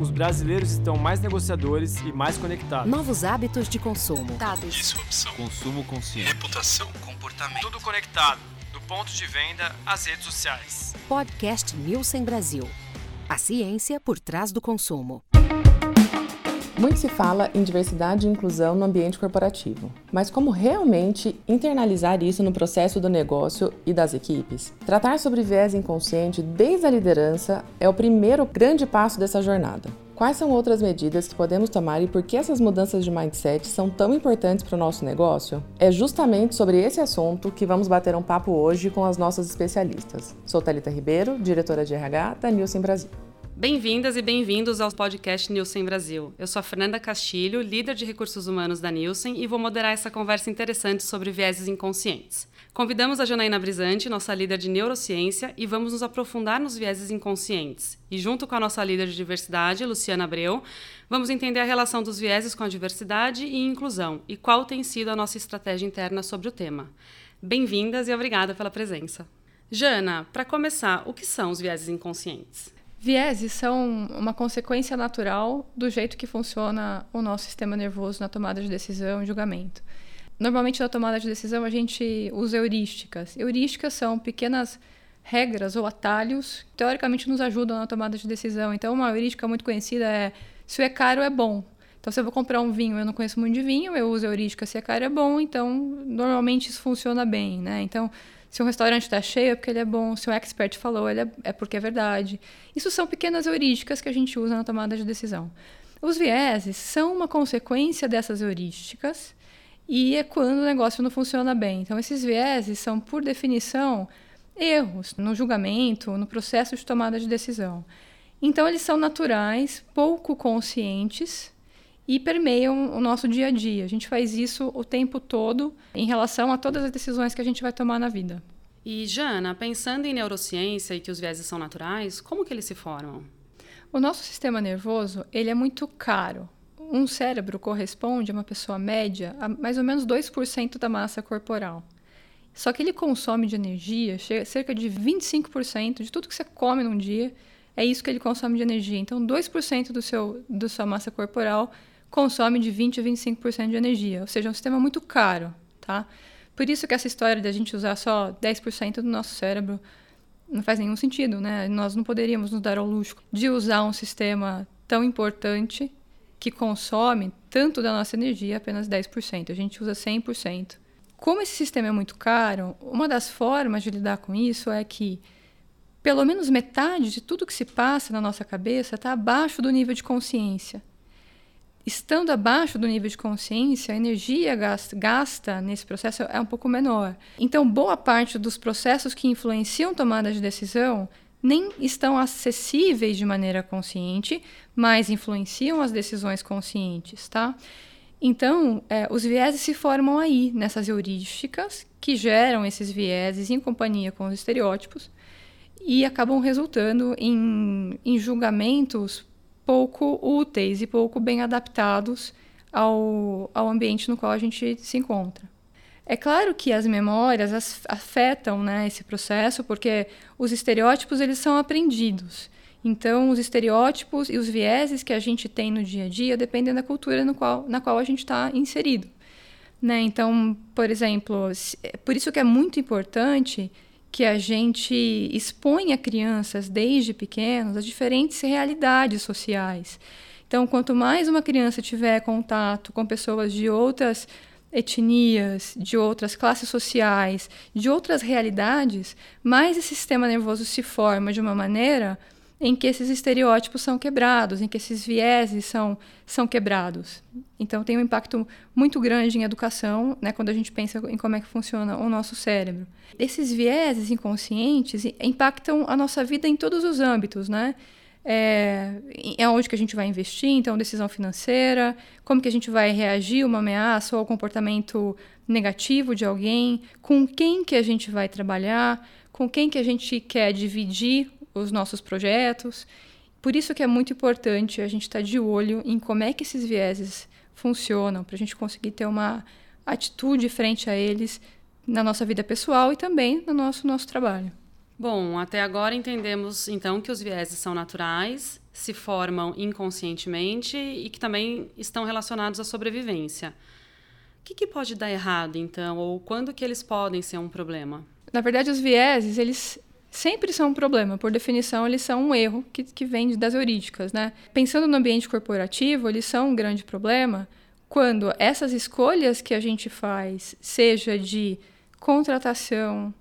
os brasileiros estão mais negociadores e mais conectados. Novos hábitos de consumo. Dados. Disrupção. Consumo consciente. Reputação. Comportamento. Tudo conectado, do ponto de venda às redes sociais. Podcast Nielsen Brasil. A ciência por trás do consumo. Muito se fala em diversidade e inclusão no ambiente corporativo, mas como realmente internalizar isso no processo do negócio e das equipes? Tratar sobre viés inconsciente desde a liderança é o primeiro grande passo dessa jornada. Quais são outras medidas que podemos tomar e por que essas mudanças de mindset são tão importantes para o nosso negócio? É justamente sobre esse assunto que vamos bater um papo hoje com as nossas especialistas. Sou Thalita Ribeiro, diretora de RH da Nielsen Brasil. Bem-vindas e bem-vindos ao podcast Nielsen Brasil. Eu sou a Fernanda Castilho, líder de recursos humanos da Nielsen, e vou moderar essa conversa interessante sobre vieses inconscientes. Convidamos a Janaína Brisante, nossa líder de neurociência, e vamos nos aprofundar nos vieses inconscientes. E junto com a nossa líder de diversidade, Luciana Abreu, vamos entender a relação dos vieses com a diversidade e inclusão e qual tem sido a nossa estratégia interna sobre o tema. Bem-vindas e obrigada pela presença. Jana, para começar, o que são os vieses inconscientes? Vieses são uma consequência natural do jeito que funciona o nosso sistema nervoso na tomada de decisão e julgamento. Normalmente, na tomada de decisão, a gente usa heurísticas. Heurísticas são pequenas regras ou atalhos que, teoricamente, nos ajudam na tomada de decisão. Então, uma heurística muito conhecida é se é caro, é bom. Então, se eu vou comprar um vinho, eu não conheço muito de vinho, eu uso heurística se é caro, é bom. Então, normalmente, isso funciona bem, né? Então, se um restaurante está cheio é porque ele é bom. Se o expert falou, ele é, é porque é verdade. Isso são pequenas heurísticas que a gente usa na tomada de decisão. Os vieses são uma consequência dessas heurísticas e é quando o negócio não funciona bem. Então, esses vieses são, por definição, erros no julgamento, no processo de tomada de decisão. Então, eles são naturais, pouco conscientes e permeiam o nosso dia a dia. A gente faz isso o tempo todo em relação a todas as decisões que a gente vai tomar na vida. E Jana, pensando em neurociência e que os vieses são naturais, como que eles se formam? O nosso sistema nervoso, ele é muito caro. Um cérebro corresponde a uma pessoa média a mais ou menos 2% da massa corporal. Só que ele consome de energia cerca de 25% de tudo que você come num dia, é isso que ele consome de energia. Então, 2% do seu, da sua massa corporal consome de 20 a 25% de energia, ou seja, é um sistema muito caro, tá? Por isso que essa história de a gente usar só 10% do nosso cérebro não faz nenhum sentido, né? Nós não poderíamos nos dar ao luxo de usar um sistema tão importante que consome tanto da nossa energia, apenas 10%. A gente usa 100%. Como esse sistema é muito caro, uma das formas de lidar com isso é que pelo menos metade de tudo que se passa na nossa cabeça está abaixo do nível de consciência estando abaixo do nível de consciência, a energia gasta, nesse processo é um pouco menor. Então, boa parte dos processos que influenciam tomada de decisão nem estão acessíveis de maneira consciente, mas influenciam as decisões conscientes, tá? Então, é, os vieses se formam aí, nessas heurísticas, que geram esses vieses em companhia com os estereótipos e acabam resultando em, em julgamentos pouco úteis e pouco bem adaptados ao, ao ambiente no qual a gente se encontra. É claro que as memórias as, afetam né, esse processo, porque os estereótipos eles são aprendidos. Então, os estereótipos e os vieses que a gente tem no dia a dia dependem da cultura no qual, na qual a gente está inserido. Né? Então, por exemplo, por isso que é muito importante que a gente exponha crianças desde pequenos a diferentes realidades sociais. Então, quanto mais uma criança tiver contato com pessoas de outras etnias, de outras classes sociais, de outras realidades, mais esse sistema nervoso se forma de uma maneira em que esses estereótipos são quebrados, em que esses vieses são, são quebrados. Então, tem um impacto muito grande em educação, né, quando a gente pensa em como é que funciona o nosso cérebro. Esses vieses inconscientes impactam a nossa vida em todos os âmbitos, né? É, é onde que a gente vai investir, então decisão financeira, como que a gente vai reagir a uma ameaça ou ao comportamento negativo de alguém, com quem que a gente vai trabalhar, com quem que a gente quer dividir os nossos projetos. Por isso que é muito importante a gente estar tá de olho em como é que esses vieses funcionam, para a gente conseguir ter uma atitude frente a eles na nossa vida pessoal e também no nosso, nosso trabalho. Bom, até agora entendemos então que os vieses são naturais se formam inconscientemente e que também estão relacionados à sobrevivência. O que, que pode dar errado, então, ou quando que eles podem ser um problema? Na verdade, os vieses, eles sempre são um problema. Por definição, eles são um erro que, que vem das heurísticas, né? Pensando no ambiente corporativo, eles são um grande problema quando essas escolhas que a gente faz, seja de contratação,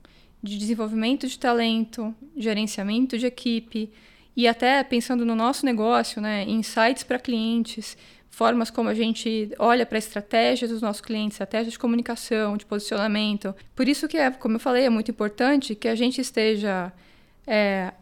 de desenvolvimento de talento, gerenciamento de equipe e até pensando no nosso negócio, né, insights para clientes, formas como a gente olha para estratégias dos nossos clientes, estratégias de comunicação, de posicionamento. Por isso que, é, como eu falei, é muito importante que a gente esteja é,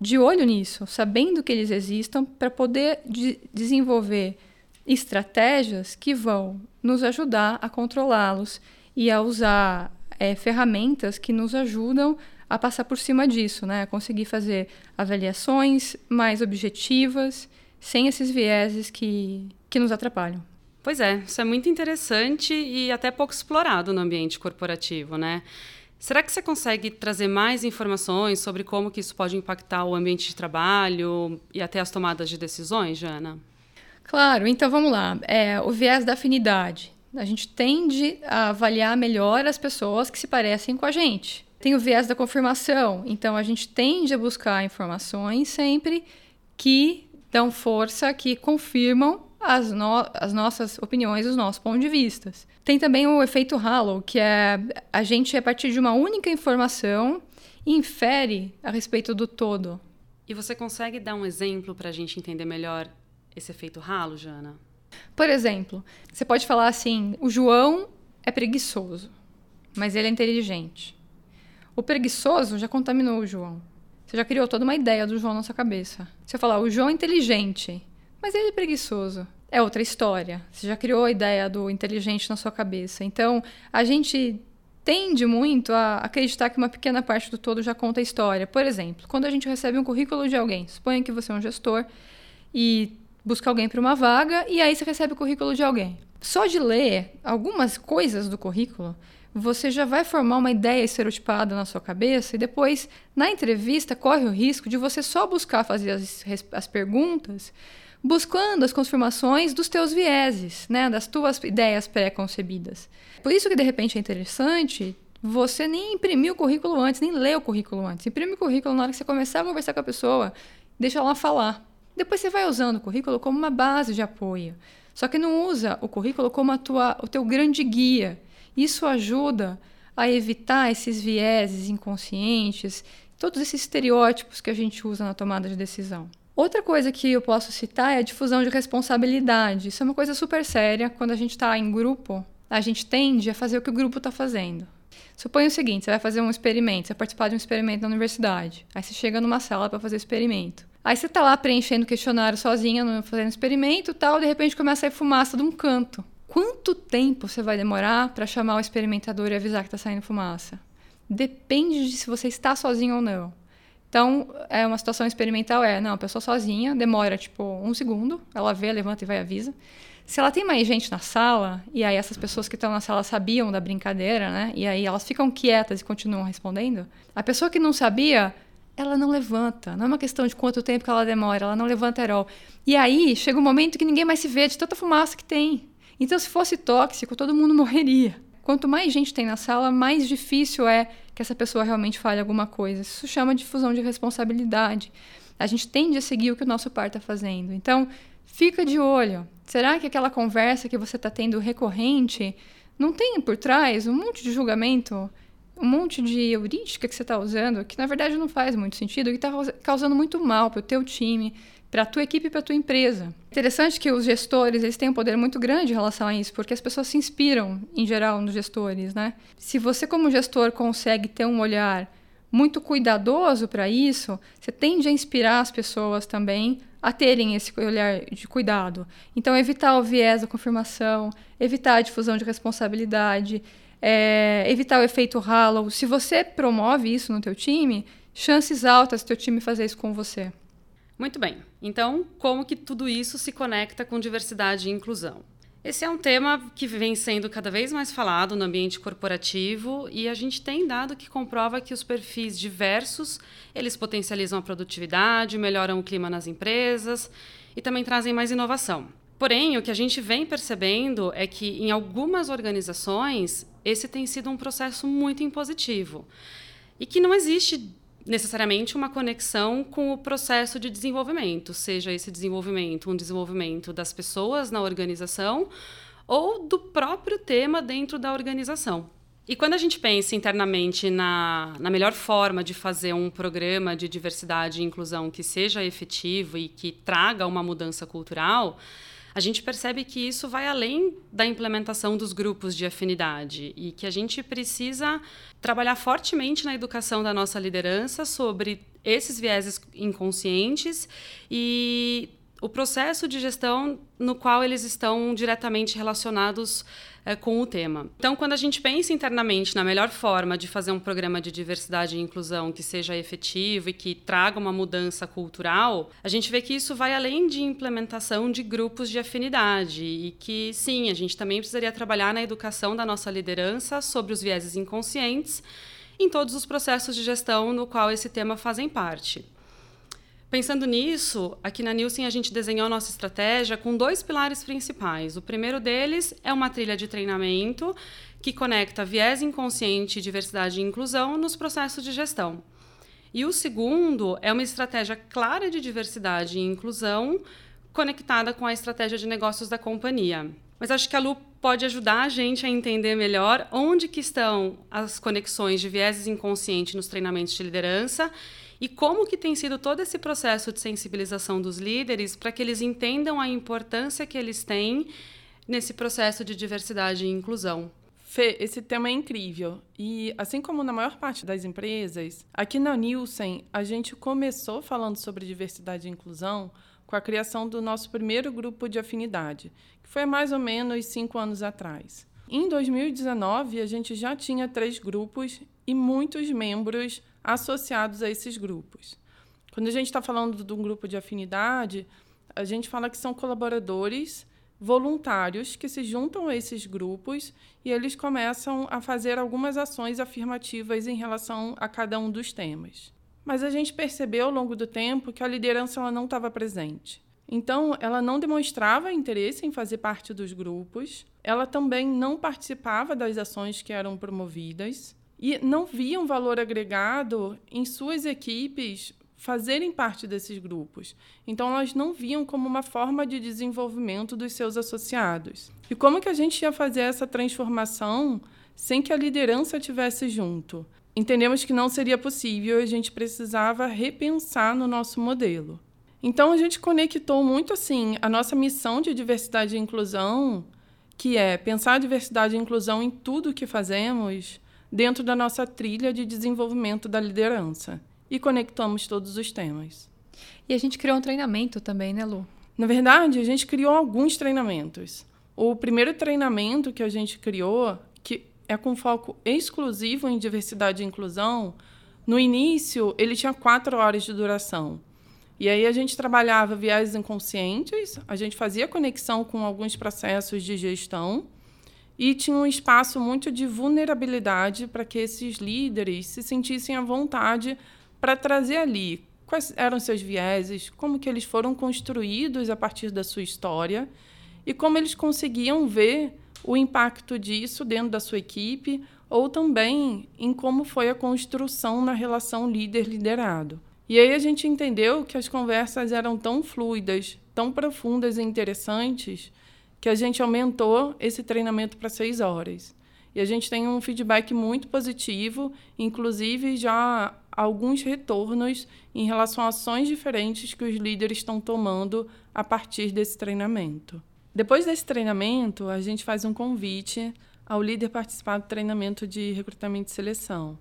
de olho nisso, sabendo que eles existam, para poder de desenvolver estratégias que vão nos ajudar a controlá-los e a usar é, ferramentas que nos ajudam a passar por cima disso, né? A conseguir fazer avaliações mais objetivas, sem esses vieses que, que nos atrapalham. Pois é, isso é muito interessante e até pouco explorado no ambiente corporativo, né? Será que você consegue trazer mais informações sobre como que isso pode impactar o ambiente de trabalho e até as tomadas de decisões, Jana? Claro, então vamos lá. É, o viés da afinidade. A gente tende a avaliar melhor as pessoas que se parecem com a gente. Tem o viés da confirmação, então a gente tende a buscar informações sempre que dão força, que confirmam as, no as nossas opiniões, os nossos pontos de vista. Tem também o efeito halo, que é a gente, a partir de uma única informação, infere a respeito do todo. E você consegue dar um exemplo para a gente entender melhor esse efeito ralo, Jana? Por exemplo, você pode falar assim: o João é preguiçoso, mas ele é inteligente. O preguiçoso já contaminou o João. Você já criou toda uma ideia do João na sua cabeça. Você falar, o João é inteligente, mas ele é preguiçoso. É outra história. Você já criou a ideia do inteligente na sua cabeça. Então, a gente tende muito a acreditar que uma pequena parte do todo já conta a história. Por exemplo, quando a gente recebe um currículo de alguém, suponha que você é um gestor e busca alguém para uma vaga e aí você recebe o currículo de alguém. Só de ler algumas coisas do currículo, você já vai formar uma ideia estereotipada na sua cabeça e depois, na entrevista, corre o risco de você só buscar fazer as, as perguntas buscando as confirmações dos teus vieses, né, das tuas ideias pré-concebidas. Por isso que de repente é interessante você nem imprimir o currículo antes, nem ler o currículo antes. Imprime o currículo na hora que você começar a conversar com a pessoa, deixa ela falar. Depois você vai usando o currículo como uma base de apoio. Só que não usa o currículo como a tua, o teu grande guia. Isso ajuda a evitar esses vieses inconscientes, todos esses estereótipos que a gente usa na tomada de decisão. Outra coisa que eu posso citar é a difusão de responsabilidade. Isso é uma coisa super séria. Quando a gente está em grupo, a gente tende a fazer o que o grupo está fazendo. Suponha o seguinte: você vai fazer um experimento, você vai participar de um experimento na universidade. Aí você chega numa sala para fazer o experimento. Aí você tá lá preenchendo o questionário sozinha, fazendo experimento tal, de repente começa a sair fumaça de um canto. Quanto tempo você vai demorar para chamar o experimentador e avisar que está saindo fumaça? Depende de se você está sozinho ou não. Então, é uma situação experimental é, não, a pessoa sozinha demora tipo um segundo, ela vê, levanta e vai e avisa. Se ela tem mais gente na sala, e aí essas pessoas que estão na sala sabiam da brincadeira, né? E aí elas ficam quietas e continuam respondendo, a pessoa que não sabia ela não levanta. Não é uma questão de quanto tempo que ela demora, ela não levanta all. E aí chega um momento que ninguém mais se vê de tanta fumaça que tem. Então, se fosse tóxico, todo mundo morreria. Quanto mais gente tem na sala, mais difícil é que essa pessoa realmente fale alguma coisa. Isso chama de fusão de responsabilidade. A gente tende a seguir o que o nosso par está fazendo. Então, fica de olho. Será que aquela conversa que você está tendo recorrente não tem por trás um monte de julgamento um monte de heurística que você está usando que na verdade não faz muito sentido e está causando muito mal para o teu time, para a tua equipe e para a tua empresa. Interessante que os gestores eles têm um poder muito grande em relação a isso, porque as pessoas se inspiram em geral nos gestores, né? Se você como gestor consegue ter um olhar muito cuidadoso para isso, você tende a inspirar as pessoas também a terem esse olhar de cuidado. Então, evitar o viés da confirmação, evitar a difusão de responsabilidade, é, evitar o efeito halo. Se você promove isso no teu time, chances altas do teu time fazer isso com você. Muito bem. Então, como que tudo isso se conecta com diversidade e inclusão? Esse é um tema que vem sendo cada vez mais falado no ambiente corporativo e a gente tem dado que comprova que os perfis diversos, eles potencializam a produtividade, melhoram o clima nas empresas e também trazem mais inovação. Porém, o que a gente vem percebendo é que em algumas organizações esse tem sido um processo muito impositivo e que não existe necessariamente uma conexão com o processo de desenvolvimento, seja esse desenvolvimento um desenvolvimento das pessoas na organização ou do próprio tema dentro da organização. E quando a gente pensa internamente na, na melhor forma de fazer um programa de diversidade e inclusão que seja efetivo e que traga uma mudança cultural, a gente percebe que isso vai além da implementação dos grupos de afinidade e que a gente precisa trabalhar fortemente na educação da nossa liderança sobre esses vieses inconscientes e o processo de gestão no qual eles estão diretamente relacionados é, com o tema. Então, quando a gente pensa internamente na melhor forma de fazer um programa de diversidade e inclusão que seja efetivo e que traga uma mudança cultural, a gente vê que isso vai além de implementação de grupos de afinidade e que, sim, a gente também precisaria trabalhar na educação da nossa liderança sobre os vieses inconscientes em todos os processos de gestão no qual esse tema fazem parte. Pensando nisso, aqui na Nielsen a gente desenhou nossa estratégia com dois pilares principais. O primeiro deles é uma trilha de treinamento que conecta viés inconsciente, diversidade e inclusão nos processos de gestão. E o segundo é uma estratégia clara de diversidade e inclusão conectada com a estratégia de negócios da companhia. Mas acho que a Lu pode ajudar a gente a entender melhor onde que estão as conexões de vieses inconsciente nos treinamentos de liderança e como que tem sido todo esse processo de sensibilização dos líderes para que eles entendam a importância que eles têm nesse processo de diversidade e inclusão. Fê, esse tema é incrível. E assim como na maior parte das empresas, aqui na Nielsen a gente começou falando sobre diversidade e inclusão com a criação do nosso primeiro grupo de afinidade, que foi mais ou menos cinco anos atrás. Em 2019, a gente já tinha três grupos e muitos membros associados a esses grupos. Quando a gente está falando de um grupo de afinidade, a gente fala que são colaboradores voluntários que se juntam a esses grupos e eles começam a fazer algumas ações afirmativas em relação a cada um dos temas. Mas a gente percebeu ao longo do tempo que a liderança ela não estava presente. Então, ela não demonstrava interesse em fazer parte dos grupos, ela também não participava das ações que eram promovidas e não viam valor agregado em suas equipes fazerem parte desses grupos. Então, elas não viam como uma forma de desenvolvimento dos seus associados. E como que a gente ia fazer essa transformação sem que a liderança tivesse junto? Entendemos que não seria possível e a gente precisava repensar no nosso modelo. Então, a gente conectou muito assim a nossa missão de diversidade e inclusão, que é pensar a diversidade e inclusão em tudo o que fazemos, dentro da nossa trilha de desenvolvimento da liderança e conectamos todos os temas. E a gente criou um treinamento também, né, Lu? Na verdade, a gente criou alguns treinamentos. O primeiro treinamento que a gente criou, que é com foco exclusivo em diversidade e inclusão, no início ele tinha quatro horas de duração. E aí a gente trabalhava viés inconscientes, a gente fazia conexão com alguns processos de gestão e tinha um espaço muito de vulnerabilidade para que esses líderes se sentissem à vontade para trazer ali quais eram seus vieses, como que eles foram construídos a partir da sua história e como eles conseguiam ver o impacto disso dentro da sua equipe ou também em como foi a construção na relação líder-liderado. E aí a gente entendeu que as conversas eram tão fluidas, tão profundas e interessantes que a gente aumentou esse treinamento para seis horas. E a gente tem um feedback muito positivo, inclusive já alguns retornos em relação a ações diferentes que os líderes estão tomando a partir desse treinamento. Depois desse treinamento, a gente faz um convite ao líder participar do treinamento de recrutamento e seleção,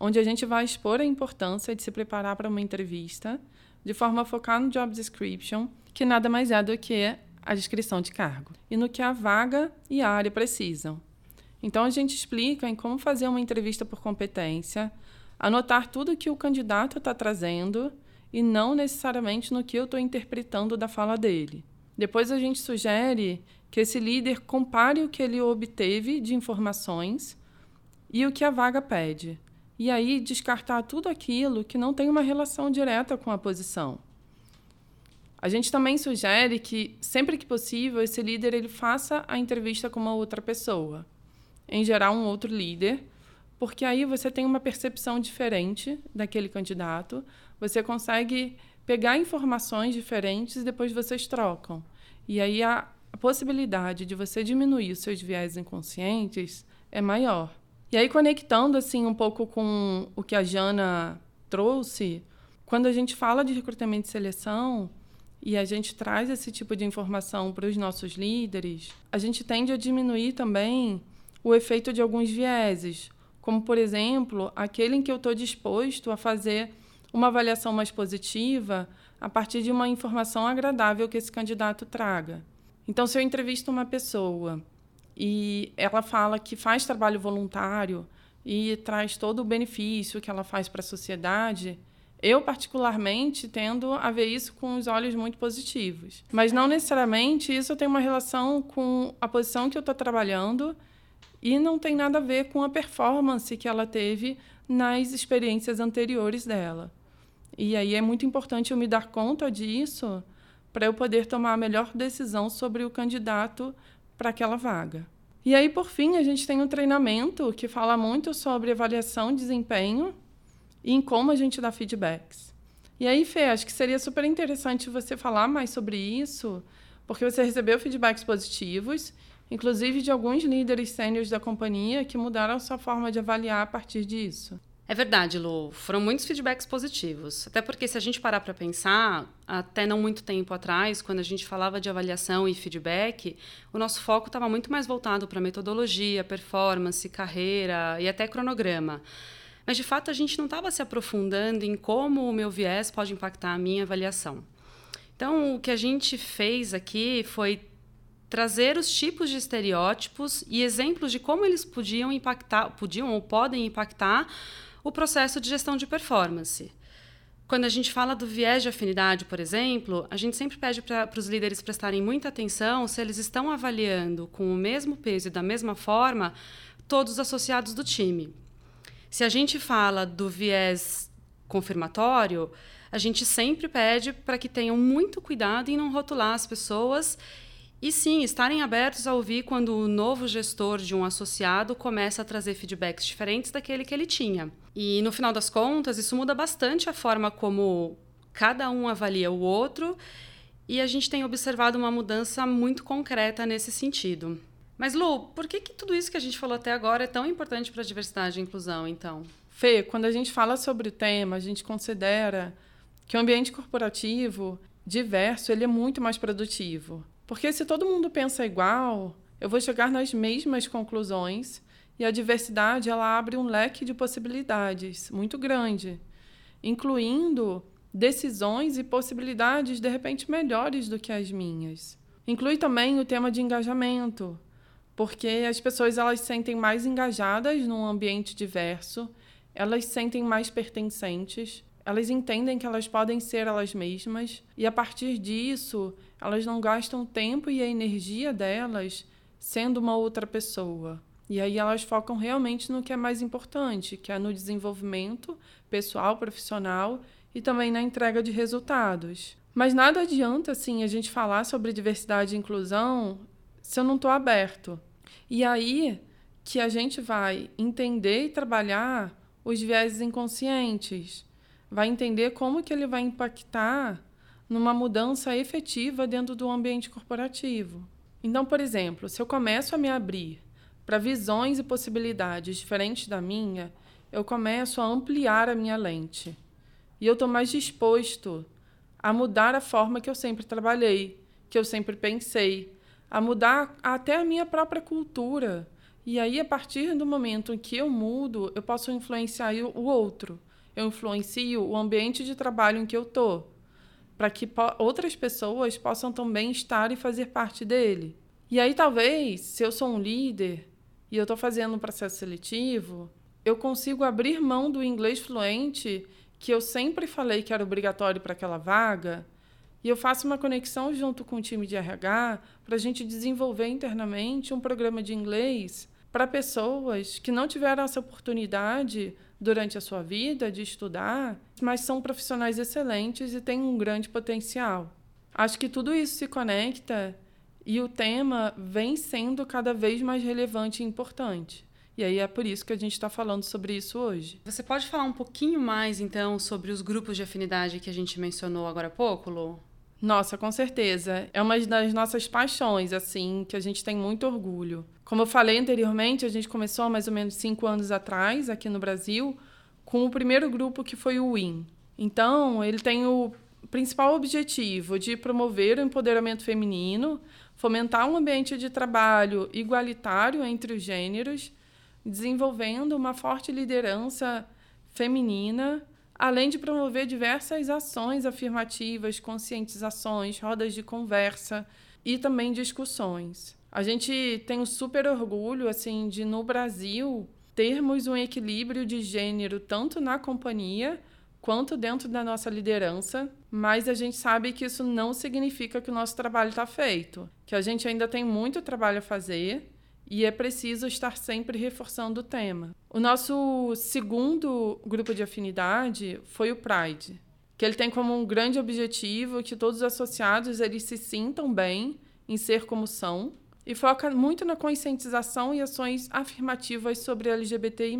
onde a gente vai expor a importância de se preparar para uma entrevista de forma a focar no job description, que nada mais é do que a descrição de cargo e no que a vaga e a área precisam. Então, a gente explica em como fazer uma entrevista por competência, anotar tudo que o candidato está trazendo e não necessariamente no que eu estou interpretando da fala dele. Depois, a gente sugere que esse líder compare o que ele obteve de informações e o que a vaga pede. E aí descartar tudo aquilo que não tem uma relação direta com a posição. A gente também sugere que, sempre que possível, esse líder ele faça a entrevista com uma outra pessoa, em geral um outro líder, porque aí você tem uma percepção diferente daquele candidato, você consegue pegar informações diferentes e depois vocês trocam. E aí a, a possibilidade de você diminuir os seus viés inconscientes é maior. E aí, conectando assim um pouco com o que a Jana trouxe, quando a gente fala de recrutamento e seleção e a gente traz esse tipo de informação para os nossos líderes, a gente tende a diminuir também o efeito de alguns vieses, como, por exemplo, aquele em que eu estou disposto a fazer uma avaliação mais positiva a partir de uma informação agradável que esse candidato traga. Então, se eu entrevisto uma pessoa e ela fala que faz trabalho voluntário e traz todo o benefício que ela faz para a sociedade, eu, particularmente, tendo a ver isso com os olhos muito positivos. Mas não necessariamente isso tem uma relação com a posição que eu estou trabalhando e não tem nada a ver com a performance que ela teve nas experiências anteriores dela. E aí é muito importante eu me dar conta disso para eu poder tomar a melhor decisão sobre o candidato para aquela vaga. E aí, por fim, a gente tem um treinamento que fala muito sobre avaliação de desempenho e em como a gente dá feedbacks. E aí, Fê, acho que seria super interessante você falar mais sobre isso, porque você recebeu feedbacks positivos, inclusive de alguns líderes sêniores da companhia que mudaram sua forma de avaliar a partir disso. É verdade, Lu. Foram muitos feedbacks positivos. Até porque, se a gente parar para pensar, até não muito tempo atrás, quando a gente falava de avaliação e feedback, o nosso foco estava muito mais voltado para metodologia, performance, carreira e até cronograma. Mas, de fato, a gente não estava se aprofundando em como o meu viés pode impactar a minha avaliação. Então, o que a gente fez aqui foi trazer os tipos de estereótipos e exemplos de como eles podiam impactar, podiam ou podem impactar o processo de gestão de performance. Quando a gente fala do viés de afinidade, por exemplo, a gente sempre pede para os líderes prestarem muita atenção se eles estão avaliando com o mesmo peso e da mesma forma todos os associados do time. Se a gente fala do viés confirmatório, a gente sempre pede para que tenham muito cuidado em não rotular as pessoas e sim, estarem abertos a ouvir quando o novo gestor de um associado começa a trazer feedbacks diferentes daquele que ele tinha. E no final das contas, isso muda bastante a forma como cada um avalia o outro, e a gente tem observado uma mudança muito concreta nesse sentido. Mas, Lu, por que, que tudo isso que a gente falou até agora é tão importante para a diversidade e inclusão, então? Fê, quando a gente fala sobre o tema, a gente considera que o ambiente corporativo diverso ele é muito mais produtivo. Porque se todo mundo pensa igual, eu vou chegar nas mesmas conclusões e a diversidade ela abre um leque de possibilidades muito grande, incluindo decisões e possibilidades de repente melhores do que as minhas. Inclui também o tema de engajamento, porque as pessoas elas se sentem mais engajadas num ambiente diverso, elas se sentem mais pertencentes, elas entendem que elas podem ser elas mesmas e a partir disso elas não gastam tempo e a energia delas sendo uma outra pessoa. E aí elas focam realmente no que é mais importante, que é no desenvolvimento pessoal, profissional e também na entrega de resultados. Mas nada adianta assim a gente falar sobre diversidade e inclusão se eu não estou aberto. E aí que a gente vai entender e trabalhar os viés inconscientes vai entender como que ele vai impactar numa mudança efetiva dentro do ambiente corporativo. Então, por exemplo, se eu começo a me abrir para visões e possibilidades diferentes da minha, eu começo a ampliar a minha lente. E eu estou mais disposto a mudar a forma que eu sempre trabalhei, que eu sempre pensei, a mudar até a minha própria cultura. E aí, a partir do momento em que eu mudo, eu posso influenciar o outro eu influencio o ambiente de trabalho em que eu estou, para que outras pessoas possam também estar e fazer parte dele. E aí, talvez, se eu sou um líder e eu estou fazendo um processo seletivo, eu consigo abrir mão do inglês fluente que eu sempre falei que era obrigatório para aquela vaga, E eu faço uma conexão junto com o time de RH para a gente desenvolver internamente um programa de inglês para pessoas que não tiveram essa oportunidade durante a sua vida de estudar, mas são profissionais excelentes e têm um grande potencial. Acho que tudo isso se conecta e o tema vem sendo cada vez mais relevante e importante. E aí é por isso que a gente está falando sobre isso hoje. Você pode falar um pouquinho mais, então, sobre os grupos de afinidade que a gente mencionou agora há pouco, Lu? Nossa, com certeza. É uma das nossas paixões, assim, que a gente tem muito orgulho. Como eu falei anteriormente, a gente começou há mais ou menos cinco anos atrás, aqui no Brasil, com o primeiro grupo que foi o WIN. Então, ele tem o principal objetivo de promover o empoderamento feminino, fomentar um ambiente de trabalho igualitário entre os gêneros desenvolvendo uma forte liderança feminina, além de promover diversas ações afirmativas, conscientizações, rodas de conversa e também discussões. A gente tem um super orgulho assim de no Brasil termos um equilíbrio de gênero tanto na companhia quanto dentro da nossa liderança, mas a gente sabe que isso não significa que o nosso trabalho está feito, que a gente ainda tem muito trabalho a fazer e é preciso estar sempre reforçando o tema. O nosso segundo grupo de afinidade foi o Pride, que ele tem como um grande objetivo que todos os associados eles se sintam bem em ser como são e foca muito na conscientização e ações afirmativas sobre LGBTI+,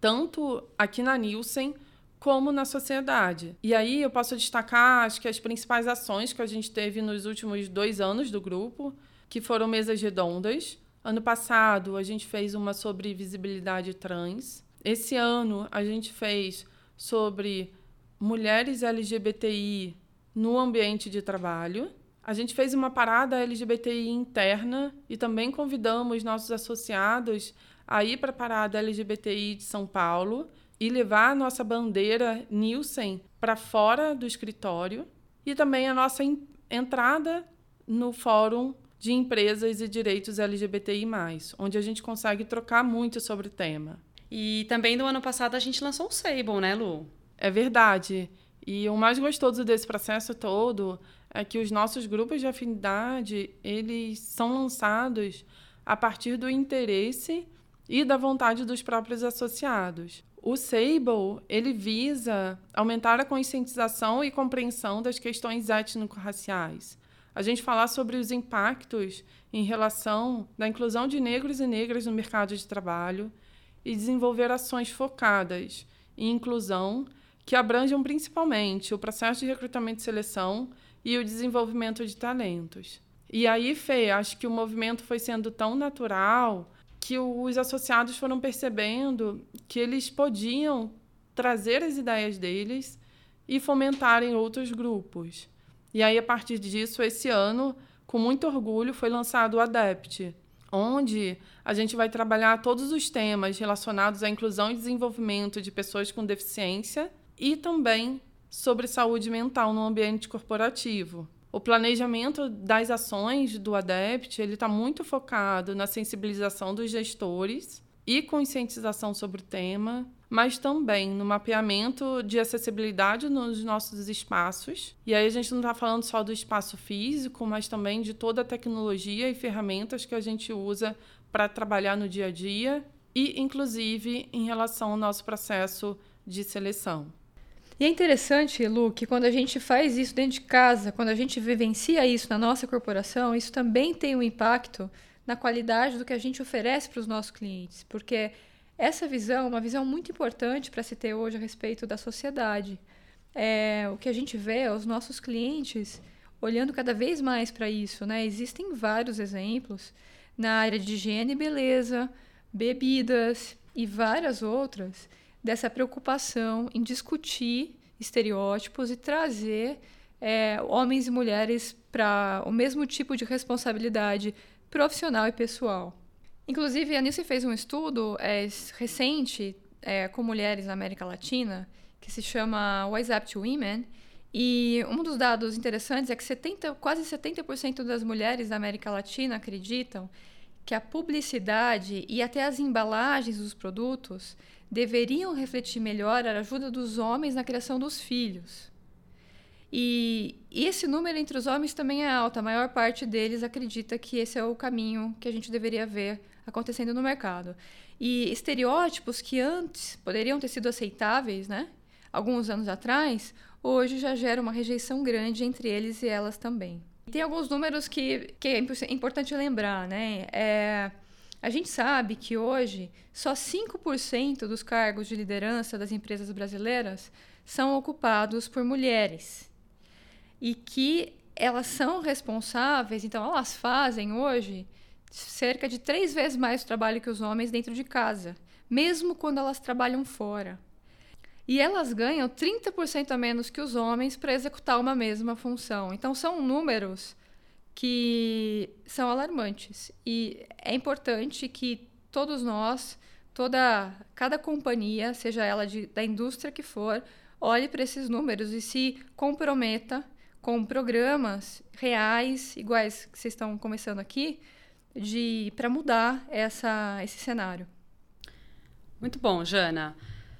tanto aqui na Nielsen como na sociedade. E aí eu posso destacar, acho que as principais ações que a gente teve nos últimos dois anos do grupo, que foram mesas redondas, Ano passado, a gente fez uma sobre visibilidade trans. Esse ano, a gente fez sobre mulheres LGBTI no ambiente de trabalho. A gente fez uma parada LGBTI interna e também convidamos nossos associados a ir para a parada LGBTI de São Paulo e levar a nossa bandeira Nielsen para fora do escritório e também a nossa entrada no fórum de empresas e direitos LGBTI+, onde a gente consegue trocar muito sobre o tema. E também no ano passado a gente lançou o Sable, né, Lu? É verdade. E o mais gostoso desse processo todo é que os nossos grupos de afinidade, eles são lançados a partir do interesse e da vontade dos próprios associados. O Sable, ele visa aumentar a conscientização e compreensão das questões étnico-raciais, a gente falar sobre os impactos em relação da inclusão de negros e negras no mercado de trabalho e desenvolver ações focadas em inclusão que abranjam principalmente o processo de recrutamento e seleção e o desenvolvimento de talentos. E aí, Fê, acho que o movimento foi sendo tão natural que os associados foram percebendo que eles podiam trazer as ideias deles e fomentarem outros grupos. E aí, a partir disso, esse ano, com muito orgulho, foi lançado o Adept, onde a gente vai trabalhar todos os temas relacionados à inclusão e desenvolvimento de pessoas com deficiência e também sobre saúde mental no ambiente corporativo. O planejamento das ações do ADEPT ele está muito focado na sensibilização dos gestores e conscientização sobre o tema, mas também no mapeamento de acessibilidade nos nossos espaços. E aí a gente não está falando só do espaço físico, mas também de toda a tecnologia e ferramentas que a gente usa para trabalhar no dia a dia e, inclusive, em relação ao nosso processo de seleção. E é interessante, Lu, que quando a gente faz isso dentro de casa, quando a gente vivencia isso na nossa corporação, isso também tem um impacto na qualidade do que a gente oferece para os nossos clientes, porque essa visão é uma visão muito importante para se ter hoje a respeito da sociedade. É, o que a gente vê é os nossos clientes olhando cada vez mais para isso. Né? Existem vários exemplos na área de higiene e beleza, bebidas e várias outras dessa preocupação em discutir estereótipos e trazer é, homens e mulheres para o mesmo tipo de responsabilidade profissional e pessoal. Inclusive, a Nielsen fez um estudo é, recente é, com mulheres na América Latina, que se chama Wise Up to Women, e um dos dados interessantes é que 70, quase 70% das mulheres da América Latina acreditam que a publicidade e até as embalagens dos produtos deveriam refletir melhor a ajuda dos homens na criação dos filhos. E, esse número entre os homens também é alto. A maior parte deles acredita que esse é o caminho que a gente deveria ver acontecendo no mercado. E estereótipos que antes poderiam ter sido aceitáveis, né? Alguns anos atrás, hoje já gera uma rejeição grande entre eles e elas também. Tem alguns números que, que é importante lembrar, né? É, a gente sabe que hoje só 5% dos cargos de liderança das empresas brasileiras são ocupados por mulheres. E que elas são responsáveis, então elas fazem hoje cerca de três vezes mais trabalho que os homens dentro de casa, mesmo quando elas trabalham fora. E elas ganham 30% a menos que os homens para executar uma mesma função. Então, são números que são alarmantes. E é importante que todos nós, toda cada companhia, seja ela de, da indústria que for, olhe para esses números e se comprometa com programas reais, iguais que vocês estão começando aqui, de para mudar essa, esse cenário. Muito bom, Jana.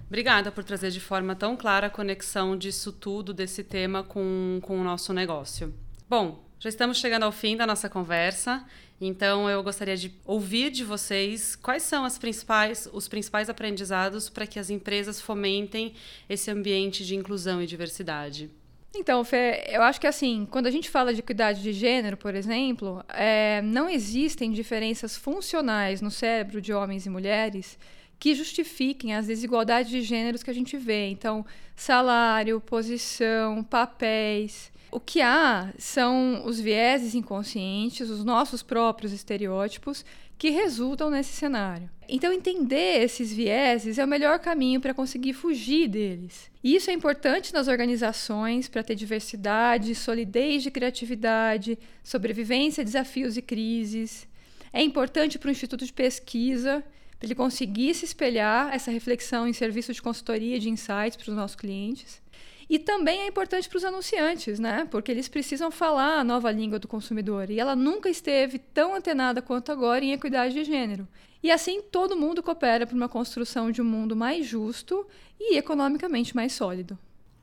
Obrigada por trazer de forma tão clara a conexão disso tudo, desse tema, com, com o nosso negócio. Bom, já estamos chegando ao fim da nossa conversa, então eu gostaria de ouvir de vocês quais são as principais, os principais aprendizados para que as empresas fomentem esse ambiente de inclusão e diversidade. Então, Fê, eu acho que assim, quando a gente fala de equidade de gênero, por exemplo, é, não existem diferenças funcionais no cérebro de homens e mulheres que justifiquem as desigualdades de gêneros que a gente vê. Então, salário, posição, papéis. O que há são os vieses inconscientes, os nossos próprios estereótipos que resultam nesse cenário. Então, entender esses vieses é o melhor caminho para conseguir fugir deles. E isso é importante nas organizações para ter diversidade, solidez de criatividade, sobrevivência a desafios e crises. É importante para o Instituto de Pesquisa para ele conseguir se espelhar essa reflexão em serviço de consultoria de insights para os nossos clientes. E também é importante para os anunciantes, né? Porque eles precisam falar a nova língua do consumidor. E ela nunca esteve tão antenada quanto agora em equidade de gênero. E assim todo mundo coopera para uma construção de um mundo mais justo e economicamente mais sólido.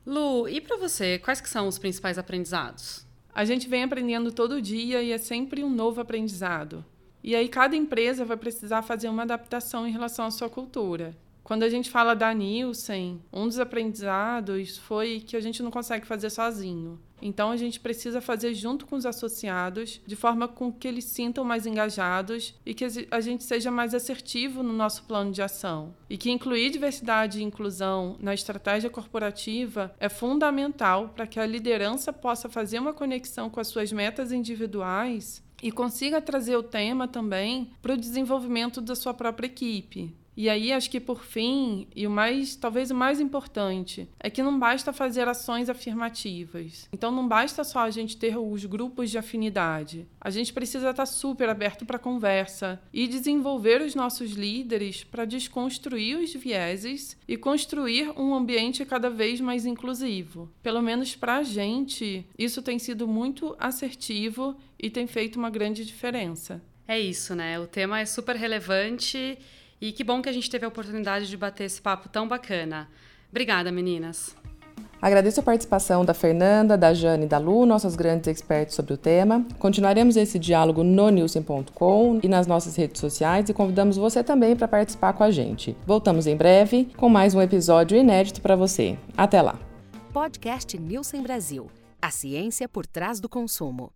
Lu, e para você, quais que são os principais aprendizados? A gente vem aprendendo todo dia e é sempre um novo aprendizado. E aí cada empresa vai precisar fazer uma adaptação em relação à sua cultura. Quando a gente fala da Nielsen, um dos aprendizados foi que a gente não consegue fazer sozinho. Então a gente precisa fazer junto com os associados, de forma com que eles sintam mais engajados e que a gente seja mais assertivo no nosso plano de ação. E que incluir diversidade e inclusão na estratégia corporativa é fundamental para que a liderança possa fazer uma conexão com as suas metas individuais e consiga trazer o tema também para o desenvolvimento da sua própria equipe. E aí, acho que por fim, e o mais, talvez o mais importante, é que não basta fazer ações afirmativas. Então, não basta só a gente ter os grupos de afinidade. A gente precisa estar super aberto para conversa e desenvolver os nossos líderes para desconstruir os vieses e construir um ambiente cada vez mais inclusivo. Pelo menos para a gente, isso tem sido muito assertivo e tem feito uma grande diferença. É isso, né? O tema é super relevante e que bom que a gente teve a oportunidade de bater esse papo tão bacana. Obrigada, meninas. Agradeço a participação da Fernanda, da Jane e da Lu, nossas grandes experts sobre o tema. Continuaremos esse diálogo no Nielsen.com e nas nossas redes sociais e convidamos você também para participar com a gente. Voltamos em breve com mais um episódio inédito para você. Até lá. Podcast Nielsen Brasil. A ciência por trás do consumo.